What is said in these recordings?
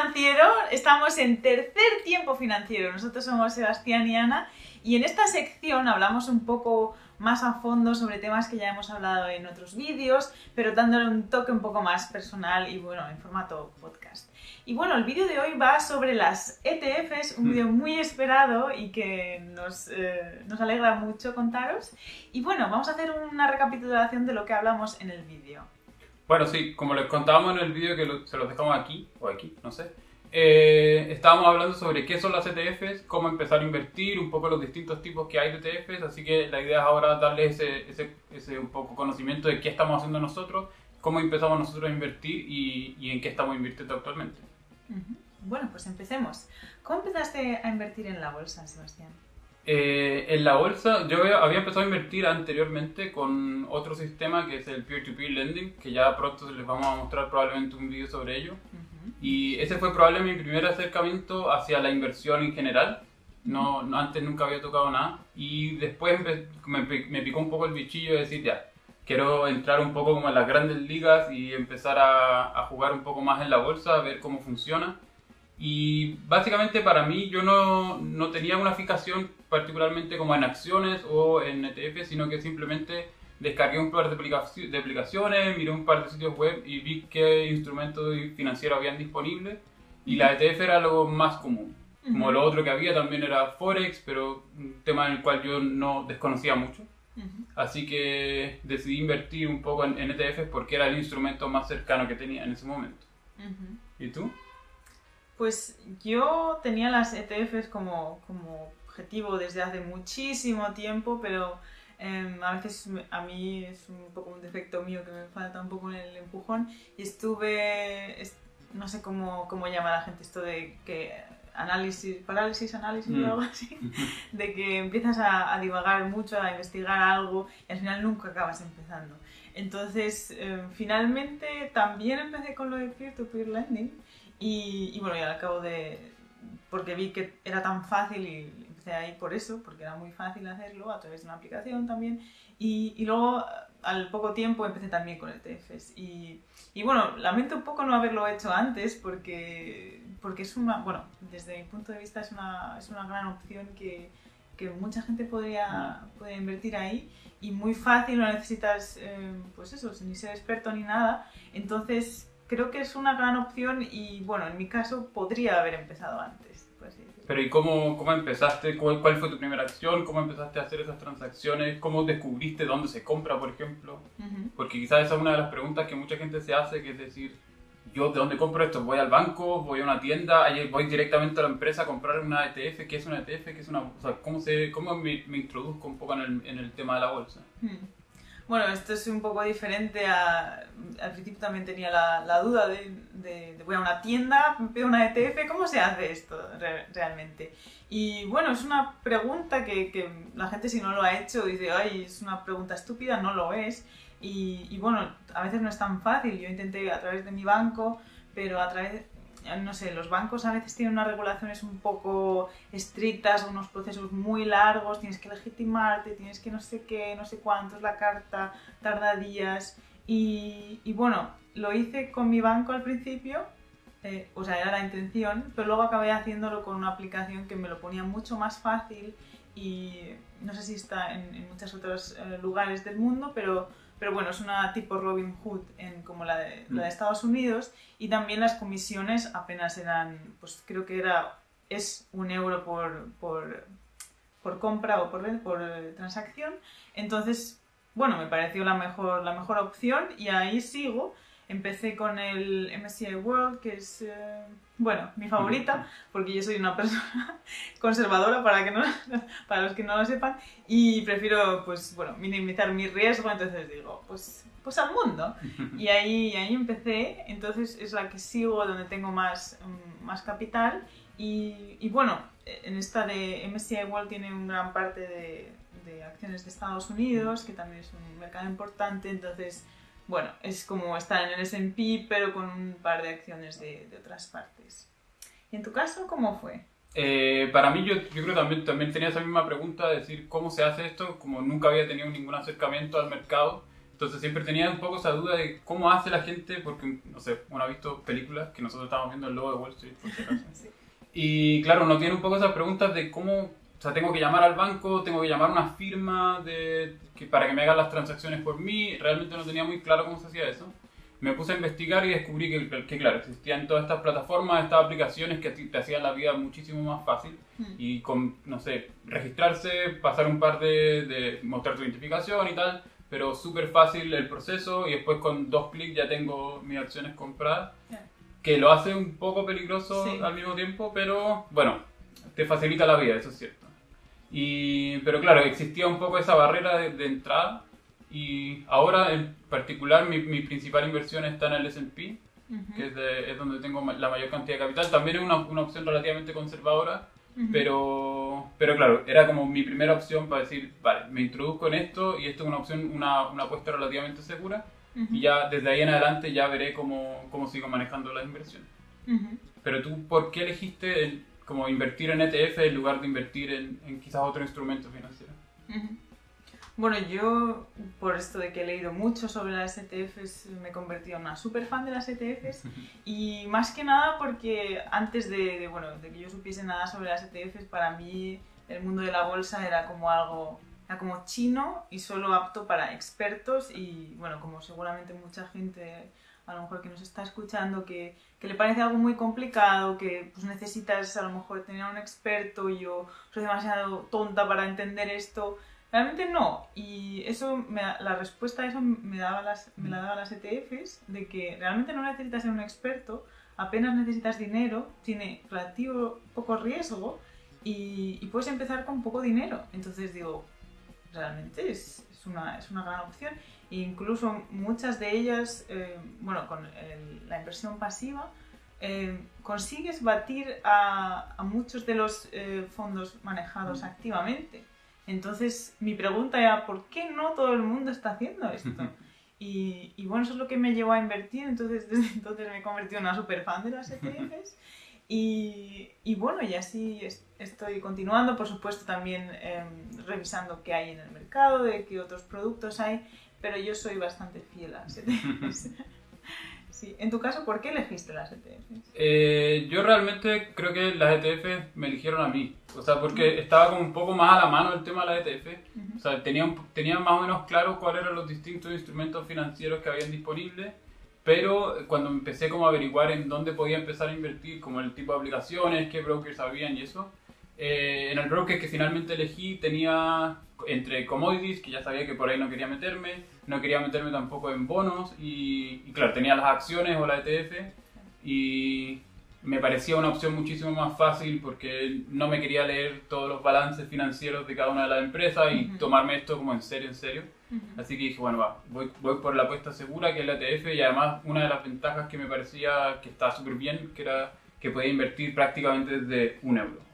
financiero, estamos en tercer tiempo financiero. Nosotros somos Sebastián y Ana y en esta sección hablamos un poco más a fondo sobre temas que ya hemos hablado en otros vídeos, pero dándole un toque un poco más personal y bueno, en formato podcast. Y bueno, el vídeo de hoy va sobre las ETFs, un vídeo muy esperado y que nos, eh, nos alegra mucho contaros. Y bueno, vamos a hacer una recapitulación de lo que hablamos en el vídeo. Bueno, sí, como les contábamos en el vídeo que se los dejamos aquí, o aquí, no sé, eh, estábamos hablando sobre qué son las ETFs, cómo empezar a invertir, un poco los distintos tipos que hay de ETFs, así que la idea es ahora darles ese, ese, ese un poco conocimiento de qué estamos haciendo nosotros, cómo empezamos nosotros a invertir y, y en qué estamos invirtiendo actualmente. Bueno, pues empecemos. ¿Cómo empezaste a invertir en la bolsa, Sebastián? Eh, en la bolsa, yo había empezado a invertir anteriormente con otro sistema que es el peer-to-peer lending, que ya pronto les vamos a mostrar probablemente un vídeo sobre ello. Y ese fue probablemente mi primer acercamiento hacia la inversión en general. No, antes nunca había tocado nada. Y después me, me, picó un poco el bichillo de decir, ya, quiero entrar un poco como en las grandes ligas y empezar a, a jugar un poco más en la bolsa, a ver cómo funciona. Y básicamente para mí yo no, no, tenía una fijación particularmente como en acciones o en ETF, sino que simplemente descargué un par de, de aplicaciones, miré un par de sitios web y vi qué instrumentos financieros habían disponibles y la ETF era lo más común. Como lo otro que había también era Forex, pero un tema en el cual yo no desconocía mucho. Así que decidí invertir un poco en, en, ETFs porque era el instrumento más cercano que tenía en ese momento. ¿Y tú? Pues yo tenía las ETFs como, como objetivo desde hace muchísimo tiempo, pero Em, a veces a mí es un poco un defecto mío que me falta un poco en el empujón y estuve, no sé cómo, cómo llama la gente esto de que análisis, parálisis, análisis o mm. algo así, de que empiezas a, divagar mucho, a investigar algo y al final nunca acabas empezando. Entonces, em, finalmente también empecé con lo de peer-to-peer lending y, y bueno, y al cabo de, porque vi que era tan fácil y empecé ahí por eso, porque era muy fácil hacerlo a través de una aplicación también. Y, y luego, al poco tiempo, empecé también con ETFs. Y, y bueno, lamento un poco no haberlo hecho antes, porque, porque es una, bueno, desde mi punto de vista es una, es una gran opción que, que mucha gente podría, podría invertir ahí y muy fácil, no necesitas, eh, pues eso, ni ser experto ni nada. Entonces, creo que es una gran opción y bueno, en mi caso podría haber empezado antes. Pero ¿y cómo, cómo empezaste? ¿Cuál, ¿Cuál, fue tu primera acción? ¿Cómo empezaste a hacer esas transacciones? ¿Cómo descubriste dónde se compra, por ejemplo? Porque quizás esa es una de las preguntas que mucha gente se hace, que es decir, yo de dónde compro esto? ¿Voy al banco? ¿Voy a una tienda? ¿Voy directamente a la empresa a comprar una ETF? ¿Qué es una ETF? ¿Qué es una, o sea, ¿Cómo, se, cómo me, me introduzco un poco en el, en el tema de la bolsa? Bueno, esto es un poco diferente a... Al principio también tenía la, duda de, voy a una tienda, veo una ETF, ¿cómo se hace esto realmente? Y bueno, es una pregunta que, que, la gente si no lo ha hecho dice, ay, es una pregunta estúpida, no lo es. Y, y bueno, a veces no es tan fácil. Yo intenté a través de mi banco, pero a través no sé, los bancos a veces tienen unas regulaciones un poco estrictas, unos procesos muy largos, tienes que legitimarte, tienes que no sé qué, no sé cuánto es la carta, tarda días. Y, bueno, lo hice con mi banco al principio, eh, o sea, era la intención, pero luego acabé haciéndolo con una aplicación que me lo ponía mucho más fácil y no sé si está en, en muchos otros eh, lugares del mundo, pero pero bueno, es una tipo Robin Hood en, como la de, la de mm. Estados Unidos y también las comisiones apenas eran, pues creo que era, es un euro por, por, por compra o por, por transacción. Entonces, bueno, me pareció la mejor, la mejor opción y ahí sigo Empecé con el MSCI World, que es, eh, bueno, mi favorita, porque yo soy una persona conservadora, para, que no, para los que no lo sepan, y prefiero, pues, bueno, minimizar mi riesgo, entonces digo, pues, pues al mundo. Y ahí, ahí empecé, entonces es la que sigo, donde tengo más, mm, más capital, y, y bueno, en esta de MSCI World tiene una gran parte de, de acciones de Estados Unidos, que también es un mercado importante, entonces bueno, es como estar en el S&P, pero con un par de acciones de, de, otras partes. ¿Y en tu caso, cómo fue? Eh, para mí, yo, yo creo que también, también tenía esa misma pregunta, de decir cómo se hace esto, como nunca había tenido ningún acercamiento al mercado, Entonces siempre tenía un poco esa duda de cómo hace la gente, porque, no sé, uno ha visto películas que nosotros estábamos viendo el logo de Wall Street, por si acaso. Y claro, uno tiene un poco esas preguntas de cómo, o sea, tengo que llamar al banco, tengo que llamar a una firma de, que, para que me hagan las transacciones por mí, realmente no tenía muy claro cómo se hacía eso. Me puse a investigar y descubrí que, que claro, existían todas estas plataformas, estas aplicaciones que te hacían la vida muchísimo más fácil. Hmm. Y con, no sé, registrarse, pasar un par de, de mostrar tu identificación y tal, pero súper fácil el proceso y después con dos clics ya tengo mis acciones compradas, que lo hace un poco peligroso Sí. al mismo tiempo, pero bueno, te facilita la vida, eso es cierto. Y, pero claro, existía un poco esa barrera de, de entrada y ahora en particular mi, mi principal inversión está en el S&P, Ujú. que es, de- es donde tengo la mayor cantidad de capital. También es una, una opción relativamente conservadora, Ujú. pero, pero claro, era como mi primera opción para decir, vale, me introduzco en esto y esto es una opción, una, una apuesta relativamente segura Ujú. y ya desde ahí en adelante ya veré cómo, cómo sigo manejando las inversiones. Pero tú, ¿por qué elegiste el- como invertir en ETF en lugar de invertir en, en quizás otro instrumento financiero? Bueno, yo, por esto de que he leído mucho sobre las ETFs, me he convertido en una super fan de las ETFs y más que nada porque antes de, de, bueno, de que yo supiese nada sobre las ETFs, para mí el mundo de la bolsa era como algo, era como chino y solo apto para expertos y bueno, como seguramente mucha gente a lo mejor que nos está escuchando que, que le parece algo muy complicado, que pues necesitas a lo mejor tener a un experto yo soy demasiado tonta para entender esto. Realmente no. Y eso, me la respuesta a eso me, daba las, me la daba las ETFs, de que realmente no necesitas ser un experto, apenas necesitas dinero, tiene relativo poco riesgo y puedes empezar con poco dinero. Entonces digo, realmente es, es una, es una gran opción. E incluso muchas de ellas, eh, bueno, con el- la inversión pasiva, eh, consigues batir a, a muchos de los eh, fondos manejados activamente. Entonces, mi pregunta era, ¿por qué no todo el mundo está haciendo esto? Y, y bueno, eso es lo que me llevó a invertir, entonces desde entonces me he convertido en una super fan de las ETFs. Y, y bueno, y así es- estoy continuando, por supuesto también em, revisando qué hay en el mercado, de qué otros productos hay, pero yo soy bastante fiel a las ETFs. sí. En tu caso, ¿por qué elegiste las ETFs? Eh, yo realmente creo que las ETF me eligieron a mí. O sea, porque estaba como un poco más a la mano el tema de las ETF. Ujú. O sea, tenía, tenía más o menos claro cuáles eran los distintos instrumentos financieros que habían disponibles. Pero cuando empecé como a averiguar en dónde podía empezar a invertir, como el tipo de aplicaciones, qué brokers habían y eso, eh, en el broker que finalmente elegí tenía entre commodities, que ya sabía que por ahí no quería meterme, no quería meterme tampoco en bonos y, y claro, tenía las acciones o la ETF y me parecía una opción muchísimo más fácil porque no me quería leer todos los balances financieros de cada una de las empresas y Ujú. tomarme esto como en serio, en serio. Ujú. Así que dije, bueno, va, voy, voy por la apuesta segura que es la ETF y además una de las ventajas que me parecía que estaba súper bien, que era que podía invertir prácticamente desde un euro.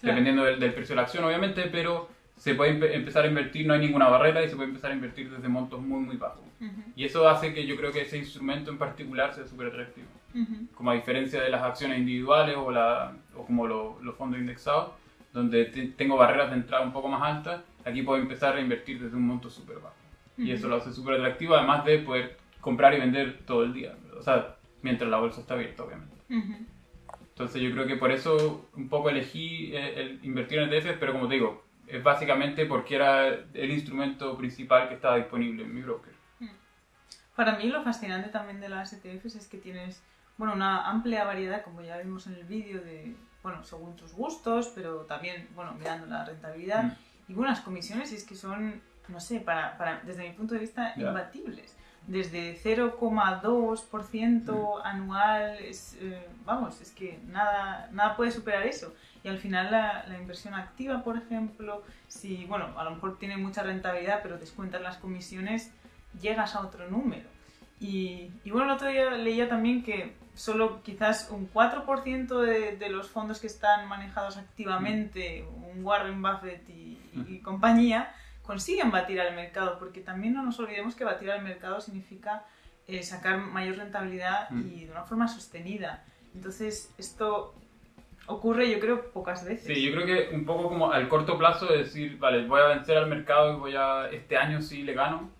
Claro. Dependiendo del, del precio de la acción, obviamente, pero se puede empe- empezar a invertir, no hay ninguna barrera y se puede empezar a invertir desde montos muy, muy bajos. Ujú. Y eso hace que yo creo que ese instrumento en particular sea súper atractivo. Ujú. Como a diferencia de las acciones individuales o, la, o como lo- los fondos indexados, donde te- tengo barreras de entrada un poco más altas, aquí puedo empezar a invertir desde un monto súper bajo. Y eso lo hace súper atractivo, además de poder comprar y vender todo el día. O sea, mientras la bolsa está abierta, obviamente. Entonces yo creo que por eso un poco elegí eh, el invertir en ETFs, pero como te digo, es básicamente porque era el instrumento principal que estaba disponible en mi broker. Para mí lo fascinante también de las ETFs es que tienes bueno, una amplia variedad, como ya vimos en el vídeo, de, bueno, según tus gustos, pero también, bueno, mirando la rentabilidad Mm. y buenas comisiones, y es que son, no sé, para, para, desde mi punto de vista, Ya. imbatibles. Desde 0,2% anual, es, eh, vamos, es que nada, nada puede superar eso. Y al final la, la inversión activa, por ejemplo, si, bueno, a lo mejor tiene mucha rentabilidad, pero descuentas las comisiones, llegas a otro número. Y, y bueno, el otro día leía también que solo quizás un 4% de, de los fondos que están manejados activamente, un Warren Buffett y, y compañía, consiguen batir al mercado, porque también no nos olvidemos que batir al mercado significa eh, sacar mayor rentabilidad Mm. y de una forma sostenida. Entonces, esto ocurre yo creo pocas veces. Sí, yo creo que un poco como al corto plazo de decir, vale, voy a vencer al mercado y voy a, este año sí le gano,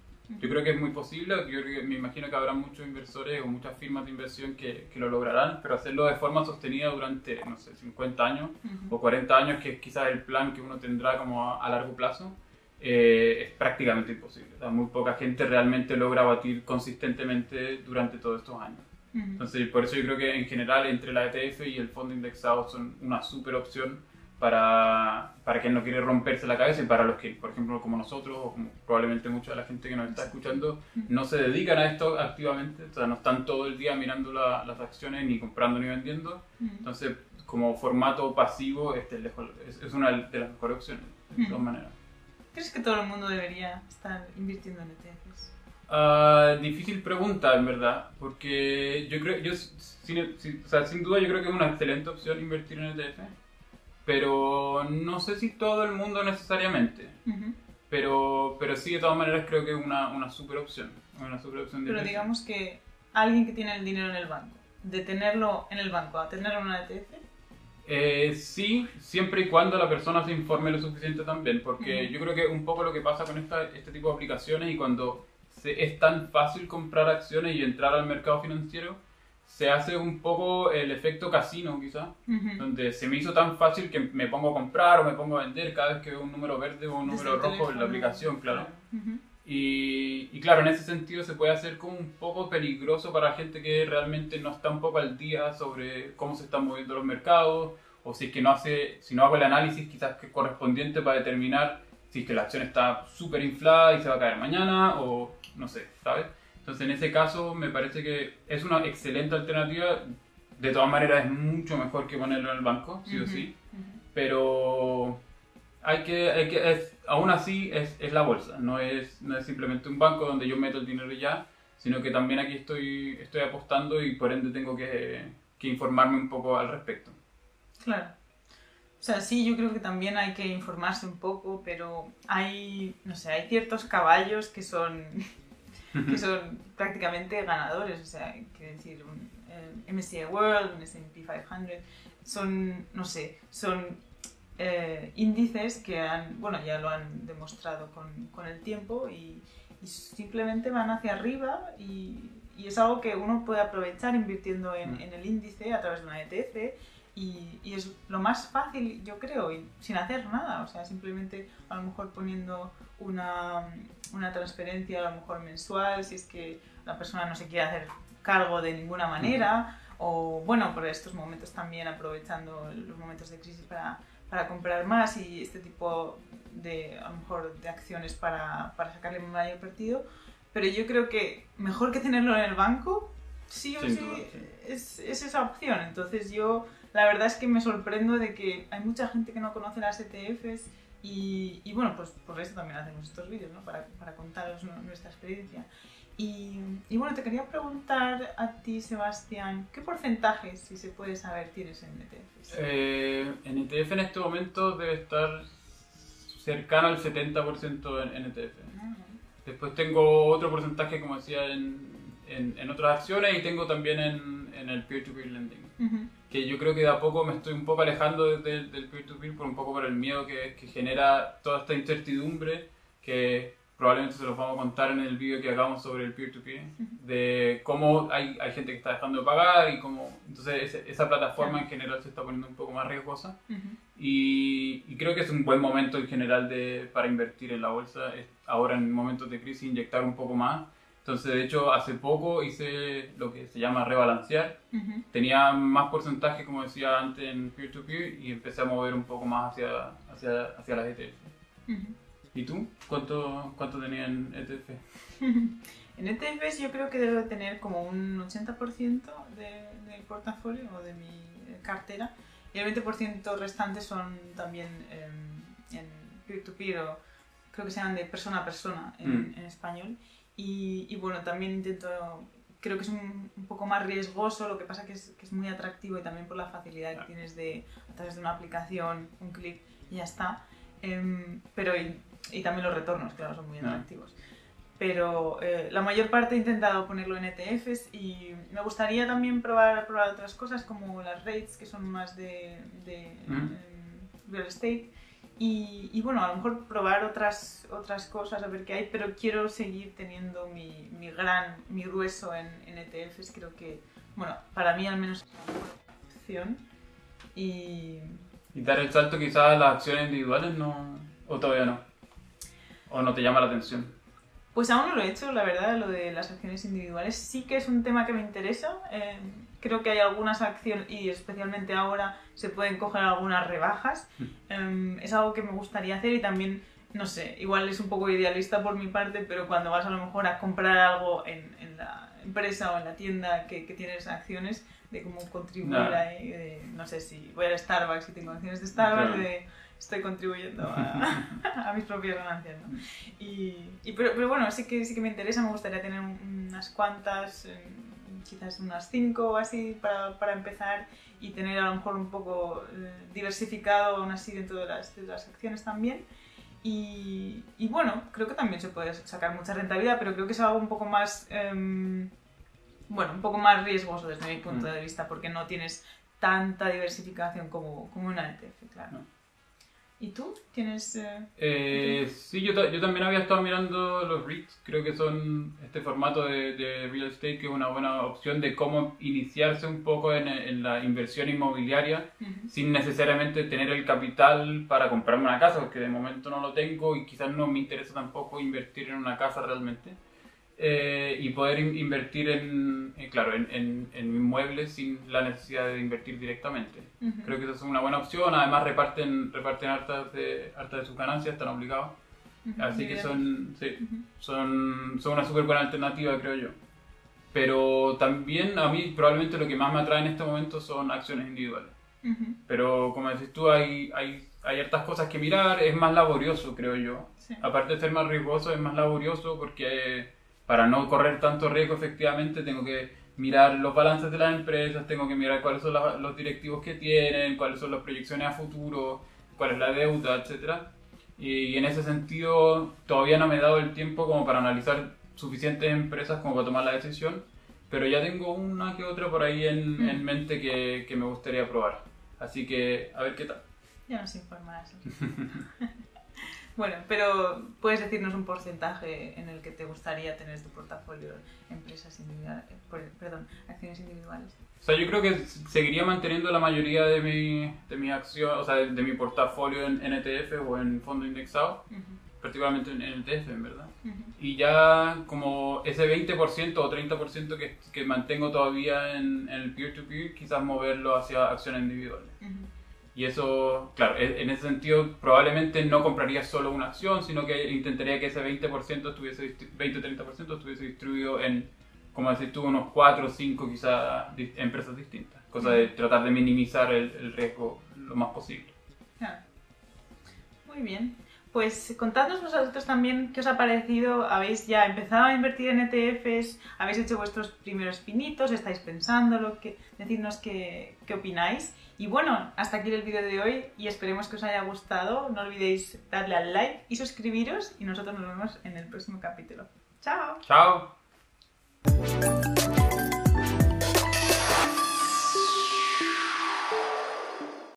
Yo creo que es muy posible, yo creo que, me imagino que habrá muchos inversores o muchas firmas de inversión que, que lo lograrán, pero hacerlo de forma sostenida durante, no sé, 50 años o 40 años, que es quizás el plan que uno tendrá como a, largo plazo, eh, es prácticamente imposible. muy poca gente realmente logra batir consistentemente durante todos estos años. Entonces, por eso yo creo que en general entre la ETF y el fondo indexado son una super opción para, para quien no quiere romperse la cabeza y para los que, por ejemplo, como nosotros, o como probablemente mucha de la gente que nos está escuchando, no se dedican a esto activamente, o sea, no están todo el día mirando las acciones, ni comprando ni vendiendo. Entonces, como formato pasivo, este es, es una de las mejores opciones, de todas maneras. ¿Crees que todo el mundo debería estar invirtiendo en ETFs? Uh, difícil pregunta, en verdad, porque yo creo, yo, sin, o sea, sin duda yo creo que es una excelente opción invertir en ETF, pero no sé si todo el mundo necesariamente, pero, pero sí, de todas maneras creo que es una, una super opción, una super opción Pero digamos que alguien que tiene el dinero en el banco, de tenerlo en el banco a tenerlo en una ETF, eh, sí, siempre y cuando la persona se informe lo suficiente también, porque yo creo que un poco lo que pasa con esta, este tipo de aplicaciones y cuando es tan fácil comprar acciones y entrar al mercado financiero, se hace un poco el efecto casino quizá, donde se me hizo tan fácil que me pongo a comprar o me pongo a vender cada vez que veo un número verde o un número rojo en la aplicación, claro. Y, y, claro, en ese sentido se puede hacer como un poco peligroso para gente que realmente no está un poco al día sobre cómo se están moviendo los mercados o si es que no hace, si no hago el análisis quizás que correspondiente para determinar si es que la acción está súper inflada y se va a caer mañana o no sé, ¿sabes? Entonces en ese caso me parece que es una excelente alternativa. De todas maneras es mucho mejor que ponerlo en el banco, sí o sí. Pero hay que, hay que es, aún así es, es, la bolsa, no es, no es simplemente un banco donde yo meto el dinero ya, sino que también aquí estoy, estoy apostando y por ende tengo que, que informarme un poco al respecto. Claro. O sea, sí, yo creo que también hay que informarse un poco, pero hay, no sé, hay ciertos caballos que son que son prácticamente ganadores, o sea, quiero decir, un MSCI World, un S&P 500, son, no sé, son eh, índices que han, bueno, ya lo han demostrado con, con el tiempo y, simplemente van hacia arriba y, y, es algo que uno puede aprovechar invirtiendo en, mm. en, el índice a través de una ETF y, y, es lo más fácil, yo creo, y sin hacer nada, o sea, simplemente a lo mejor poniendo una, una transferencia a lo mejor mensual, si es que la persona no se quiere hacer cargo de ninguna manera, o bueno, por estos momentos también aprovechando los momentos de crisis para, para comprar más y este tipo de, a lo mejor, de acciones para, para sacarle mayor partido. Pero yo creo que mejor que tenerlo en el banco, sí o sí, Es, es, esa opción. Entonces yo, la verdad es que me sorprendo de que hay mucha gente que no conoce las ETFs y, y, bueno, pues por eso también hacemos estos vídeos, ¿no? Para, para contaros nuestra experiencia. Y, y, bueno, te quería preguntar a ti, Sebastián, ¿qué porcentajes, si se puede saber, tienes en ETFs? Eh, en ETF en este momento debe estar cercano al 70% en, en ETF. Después tengo otro porcentaje, como decía, en, en, en, otras acciones y tengo también en, en el peer-to-peer lending. Que yo creo que de a poco me estoy un poco alejando del peer-to-peer por un poco por el miedo que, que, genera toda esta incertidumbre que probablemente se los vamos a contar en el vídeo que hagamos sobre el peer-to-peer, de cómo hay, hay, gente que está dejando de pagar y cómo... Entonces esa plataforma en general se está poniendo un poco más riesgosa. Y, y, creo que es un buen momento en general de, para invertir en la bolsa, ahora en momentos de crisis inyectar un poco más. Entonces, de hecho, hace poco hice lo que se llama rebalancear. Tenía más porcentaje, como decía antes, en peer-to-peer y empecé a mover un poco más hacia, hacia, hacia las ETF. ¿Y tú? ¿Cuánto, cuánto tenías en ETF? en ETFs yo creo que debo tener como un 80% de, del portafolio o de mi cartera y el 20% restante son también en peer-to-peer o creo que se llaman de persona a persona en, mm. en español. Y, y, bueno, también intento, creo que es un, un, poco más riesgoso, lo que pasa que es, que es muy atractivo y también por la facilidad que tienes de, a través de una aplicación, un clic y ya está. Eh, pero y, también los retornos, claro, son muy atractivos. Pero eh, la mayor parte he intentado ponerlo en ETFs y me gustaría también probar, probar otras cosas como las rates, que son más de, de mm. real estate Y, y, bueno, a lo mejor probar otras, otras cosas, a ver qué hay, pero quiero seguir teniendo mi, mi gran, mi grueso en, en, ETFs. Creo que, bueno, para mí al menos es una opción. Y... ¿Y dar el salto quizás a las acciones individuales no, o todavía no? ¿O no te llama la atención? Pues aún no lo he hecho, la verdad, lo de las acciones individuales. Sí que es un tema que me interesa. Eh, creo que hay algunas acciones, y especialmente ahora se pueden coger algunas rebajas. Eh, es algo que me gustaría hacer y también, no sé, igual es un poco idealista por mi parte, pero cuando vas a lo mejor a comprar algo en, en la empresa o en la tienda que, que tienes acciones, de cómo contribuir No. ahí, de, no sé si voy al Starbucks y tengo acciones de Starbucks, de estoy contribuyendo a, a mis propias ganancias, ¿no? Y, y pero, pero bueno, sí que, sí que me interesa, me gustaría tener un- unas cuantas, eh, quizás unas cinco o así para, para empezar y tener a lo mejor un poco eh, diversificado aún así dentro de las, de las acciones también. Y, y bueno, creo que también se puede sacar mucha rentabilidad, pero creo que es algo un poco más, em, bueno, un poco más riesgoso desde mi punto Mm. de vista, porque no tienes tanta diversificación como, como una ETF, claro. ¿Y tú? ¿Tienes...? eh, Eh, sí, yo, yo también había estado mirando los REITs, creo que son este formato de, de real estate que es una buena opción de cómo iniciarse un poco en, en la inversión inmobiliaria sin necesariamente tener el capital para comprarme una casa, porque de momento no lo tengo y quizás no me interesa tampoco invertir en una casa realmente. Eh, y poder in- invertir en, eh, claro, en, en, en inmuebles sin la necesidad de invertir directamente. Ujú. Creo que esa es una buena opción, además reparten, reparten hartas de, hartas de sus ganancias, están obligados. Ujú, Así que bien. son, sí, Ujú. son, son una súper buena alternativa, creo yo. Pero también a mí probablemente lo que más me atrae en este momento son acciones individuales. Pero como decís tú, hay, hay, hay hartas cosas que mirar, es más laborioso, creo yo. Sí. Aparte de ser más riesgoso, es más laborioso porque para no correr tanto riesgo efectivamente tengo que mirar los balances de las empresas, tengo que mirar cuáles son la- los directivos que tienen, cuáles son las proyecciones a futuro, cuál es la deuda, etcétera. Y en ese sentido todavía no me he dado el tiempo como para analizar suficientes empresas como para tomar la decisión, pero ya tengo una que otra por ahí en, Mm. en mente que, que me gustaría probar. Así que a ver qué tal. Ya nos informarás. bueno, pero puedes decirnos un porcentaje en el que te gustaría tener tu portafolio empresas individuales, perdón, acciones individuales. O sea, yo creo que seguiría manteniendo la mayoría de mi, de mi acción, o sea, de, de mi portafolio en, en ETF o en fondo indexado, Ujú, particularmente en, en ETF, en verdad. Y ya como ese 20% o 30% que, que mantengo todavía en, en el peer-to-peer, quizás moverlo hacia acciones individuales. Y eso, claro, e- en ese sentido probablemente no compraría solo una acción, sino que intentaría que ese 20% estuviese, distri- 20-30% estuviese distribuido en, como decís tú, unos 4 o 5 quizás empresas distintas. Cosa de tratar de minimizar el, riesgo lo más posible. Muy bien. Pues contadnos vosotros también qué os ha parecido. ¿Habéis ya empezado a invertir en ETFs? ¿Habéis hecho vuestros primeros pinitos? ¿Estáis pensándolo? ¿Qué? Decidnos qué, qué opináis. Y bueno, hasta aquí el vídeo de hoy y esperemos que os haya gustado. No olvidéis darle al like y suscribiros y nosotros nos vemos en el próximo capítulo. ¡Chao! ¡Chao!